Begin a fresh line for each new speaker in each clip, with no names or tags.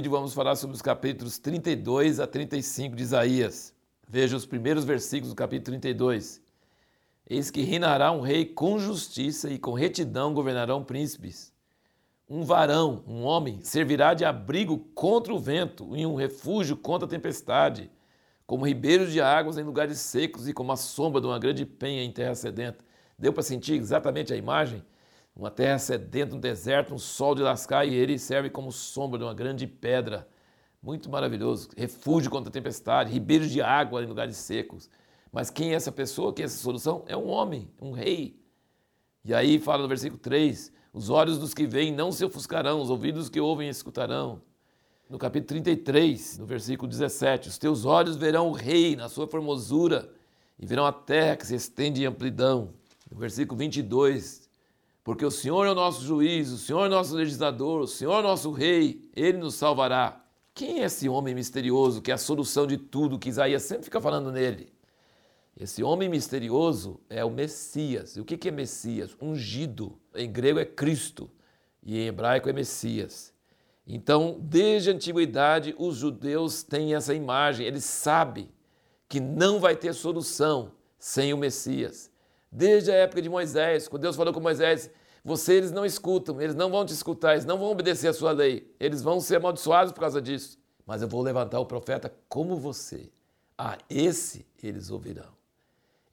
vídeo vamos falar sobre os capítulos 32 a 35 de Isaías. Veja os primeiros versículos do capítulo 32. Eis que reinará um rei com justiça e com retidão governarão príncipes. Um varão, um homem, servirá de abrigo contra o vento e um refúgio contra a tempestade, como ribeiros de águas em lugares secos e como a sombra de uma grande penha em terra sedenta. Deu para sentir exatamente a imagem? Uma terra sedenta, um deserto, um sol de lascar, e ele serve como sombra de uma grande pedra. Muito maravilhoso. Refúgio contra a tempestade, ribeiros de água em lugares secos. Mas quem é essa pessoa? Quem é essa solução? É um homem, um rei. E aí fala no versículo 3: Os olhos dos que veem não se ofuscarão, os ouvidos que ouvem escutarão. No capítulo 33, no versículo 17: Os teus olhos verão o rei na sua formosura e verão a terra que se estende em amplidão. No versículo 22, porque o Senhor é o nosso juiz, o Senhor é o nosso legislador, o Senhor é o nosso rei, ele nos salvará. Quem é esse homem misterioso que é a solução de tudo que Isaías sempre fica falando nele? Esse homem misterioso é o Messias. E o que é Messias? Ungido. Em grego é Cristo e em hebraico é Messias. Então, desde a antiguidade, os judeus têm essa imagem, eles sabem que não vai ter solução sem o Messias. Desde a época de Moisés, quando Deus falou com Moisés, você eles não escutam, eles não vão te escutar, eles não vão obedecer a sua lei, eles vão ser amaldiçoados por causa disso. Mas eu vou levantar o profeta como você. A esse eles ouvirão.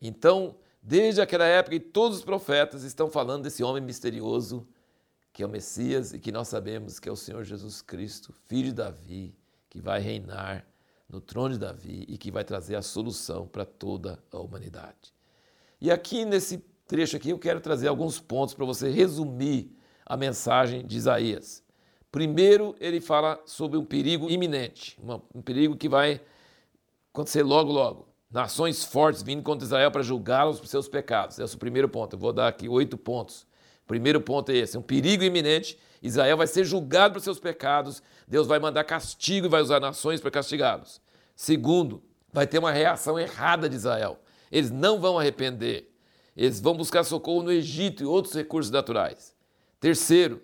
Então, desde aquela época, todos os profetas estão falando desse homem misterioso que é o Messias e que nós sabemos que é o Senhor Jesus Cristo, filho de Davi, que vai reinar no trono de Davi e que vai trazer a solução para toda a humanidade. E aqui nesse trecho aqui eu quero trazer alguns pontos para você resumir a mensagem de Isaías. Primeiro, ele fala sobre um perigo iminente, um perigo que vai acontecer logo, logo. Nações fortes vindo contra Israel para julgá-los por seus pecados. Esse é o primeiro ponto. Eu vou dar aqui oito pontos. Primeiro ponto é esse: um perigo iminente. Israel vai ser julgado por seus pecados. Deus vai mandar castigo e vai usar nações para castigá-los. Segundo, vai ter uma reação errada de Israel. Eles não vão arrepender. Eles vão buscar socorro no Egito e outros recursos naturais. Terceiro,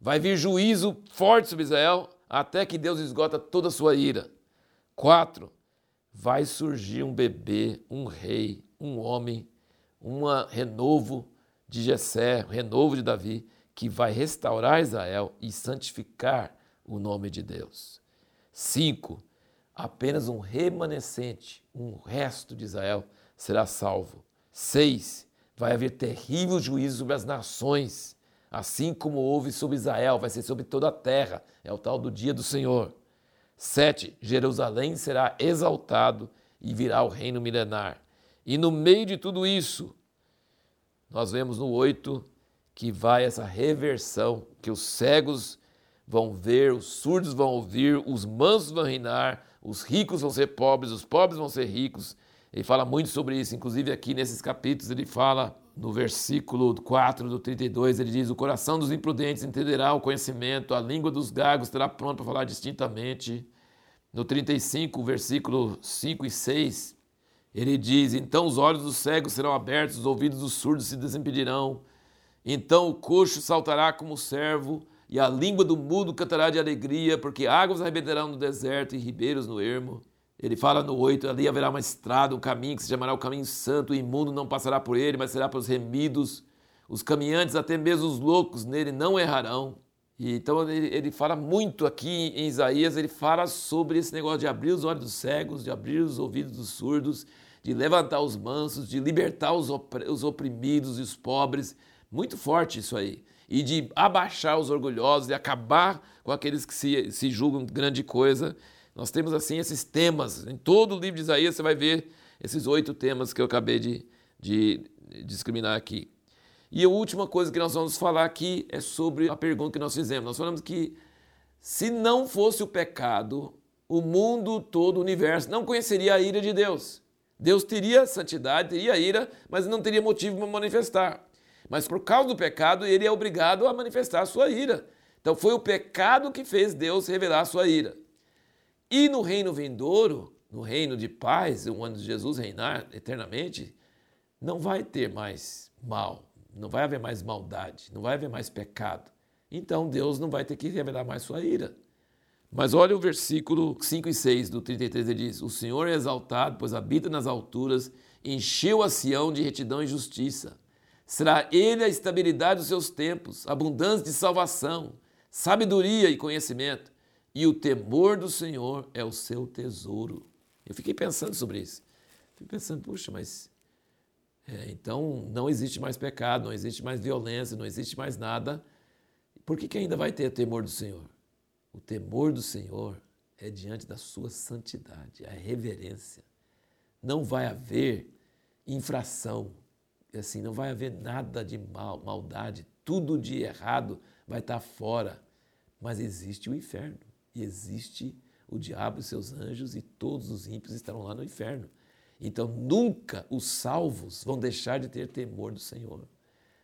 vai vir juízo forte sobre Israel até que Deus esgota toda a sua ira. Quatro, vai surgir um bebê, um rei, um homem, um renovo de Jessé, um renovo de Davi, que vai restaurar Israel e santificar o nome de Deus. Cinco, apenas um remanescente, um resto de Israel será salvo. 6. Vai haver terrível juízo sobre as nações, assim como houve sobre Israel, vai ser sobre toda a terra. É o tal do dia do Senhor. 7. Jerusalém será exaltado e virá o reino milenar. E no meio de tudo isso, nós vemos no 8 que vai essa reversão, que os cegos vão ver, os surdos vão ouvir, os mansos vão reinar, os ricos vão ser pobres, os pobres vão ser ricos, ele fala muito sobre isso, inclusive aqui nesses capítulos ele fala no versículo 4 do 32, ele diz: O coração dos imprudentes entenderá o conhecimento, a língua dos gagos estará pronta para falar distintamente. No 35, versículo 5 e 6, ele diz: Então os olhos dos cegos serão abertos, os ouvidos dos surdos se desimpedirão. Então o coxo saltará como servo, e a língua do mudo cantará de alegria, porque águas arrebentarão no deserto e ribeiros no ermo. Ele fala no 8: ali haverá uma estrada, um caminho que se chamará o caminho santo, o imundo não passará por ele, mas será para os remidos. Os caminhantes, até mesmo os loucos, nele não errarão. E, então ele, ele fala muito aqui em Isaías, ele fala sobre esse negócio de abrir os olhos dos cegos, de abrir os ouvidos dos surdos, de levantar os mansos, de libertar os, os oprimidos e os pobres. Muito forte isso aí. E de abaixar os orgulhosos, de acabar com aqueles que se, se julgam grande coisa nós temos assim esses temas. Em todo o livro de Isaías você vai ver esses oito temas que eu acabei de, de discriminar aqui. E a última coisa que nós vamos falar aqui é sobre a pergunta que nós fizemos. Nós falamos que se não fosse o pecado, o mundo todo, o universo, não conheceria a ira de Deus. Deus teria santidade, teria ira, mas não teria motivo para manifestar. Mas por causa do pecado, ele é obrigado a manifestar a sua ira. Então foi o pecado que fez Deus revelar a sua ira. E no reino vindouro, no reino de paz, onde Jesus reinar eternamente, não vai ter mais mal, não vai haver mais maldade, não vai haver mais pecado. Então Deus não vai ter que revelar mais sua ira. Mas olha o versículo 5 e 6 do 33, ele diz: O Senhor é exaltado, pois habita nas alturas, encheu a Sião de retidão e justiça. Será ele a estabilidade dos seus tempos, abundância de salvação, sabedoria e conhecimento, e o temor do Senhor é o seu tesouro. Eu fiquei pensando sobre isso. Fiquei pensando, puxa, mas é, então não existe mais pecado, não existe mais violência, não existe mais nada. Por que, que ainda vai ter temor do Senhor? O temor do Senhor é diante da sua santidade, a reverência. Não vai haver infração, assim, não vai haver nada de mal, maldade, tudo de errado vai estar fora. Mas existe o inferno e existe o diabo e seus anjos e todos os ímpios estarão lá no inferno. Então nunca os salvos vão deixar de ter temor do Senhor.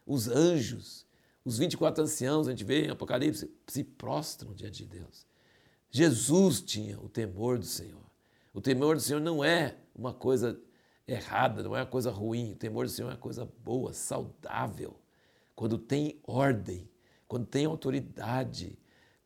Os anjos os 24 anciãos, a gente vê em Apocalipse, se prostram diante de Deus. Jesus tinha o temor do Senhor. O temor do Senhor não é uma coisa errada, não é uma coisa ruim. O temor do Senhor é uma coisa boa, saudável. Quando tem ordem, quando tem autoridade,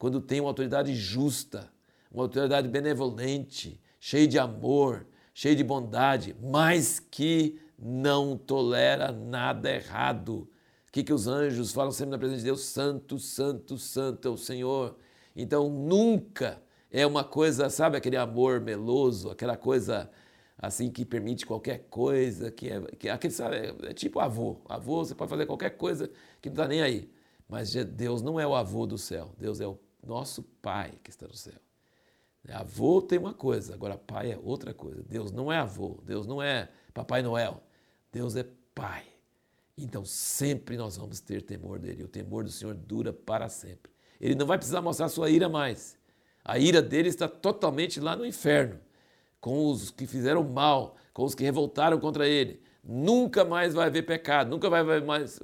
quando tem uma autoridade justa, uma autoridade benevolente, cheia de amor, cheia de bondade, mas que não tolera nada errado, que, que os anjos falam sempre na presença de Deus? Santo, santo, santo é o Senhor. Então nunca é uma coisa, sabe, aquele amor meloso, aquela coisa assim que permite qualquer coisa, que é, que, aquele, sabe, é tipo avô. Avô, você pode fazer qualquer coisa que não está nem aí. Mas Deus não é o avô do céu, Deus é o nosso Pai que está no céu. Avô tem uma coisa, agora pai é outra coisa. Deus não é avô, Deus não é Papai Noel, Deus é Pai. Então sempre nós vamos ter temor dele. O temor do Senhor dura para sempre. Ele não vai precisar mostrar sua ira mais. A ira dele está totalmente lá no inferno, com os que fizeram mal, com os que revoltaram contra ele. Nunca mais vai haver pecado, nunca vai haver mais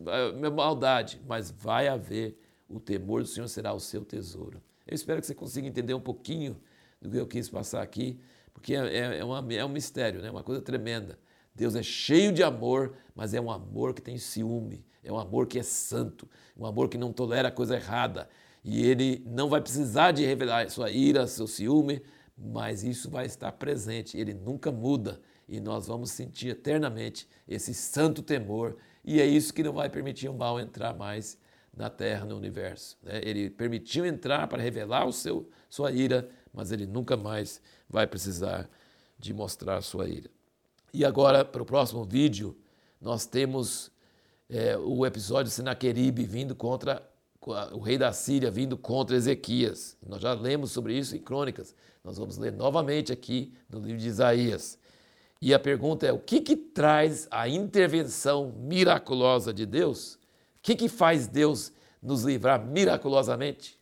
maldade, mas vai haver o temor do Senhor será o seu tesouro. Eu espero que você consiga entender um pouquinho do que eu quis passar aqui, porque é, é, é uma, é um mistério, né? uma coisa tremenda. Deus é cheio de amor, mas é um amor que tem ciúme, é um amor que é santo, um amor que não tolera coisa errada. E ele não vai precisar de revelar sua ira, seu ciúme, mas isso vai estar presente. Ele nunca muda e nós vamos sentir eternamente esse santo temor. E é isso que não vai permitir o mal entrar mais na terra, no universo. Né? Ele permitiu entrar para revelar o seu, sua ira, mas ele nunca mais vai precisar de mostrar sua ira. E agora, para o próximo vídeo, nós temos é, o episódio Senaqueribe vindo contra o rei da Síria, vindo contra Ezequias. Nós já lemos sobre isso em Crônicas. Nós vamos ler novamente aqui no livro de Isaías. E a pergunta é: o que, que traz a intervenção miraculosa de Deus? O que, que faz Deus nos livrar miraculosamente?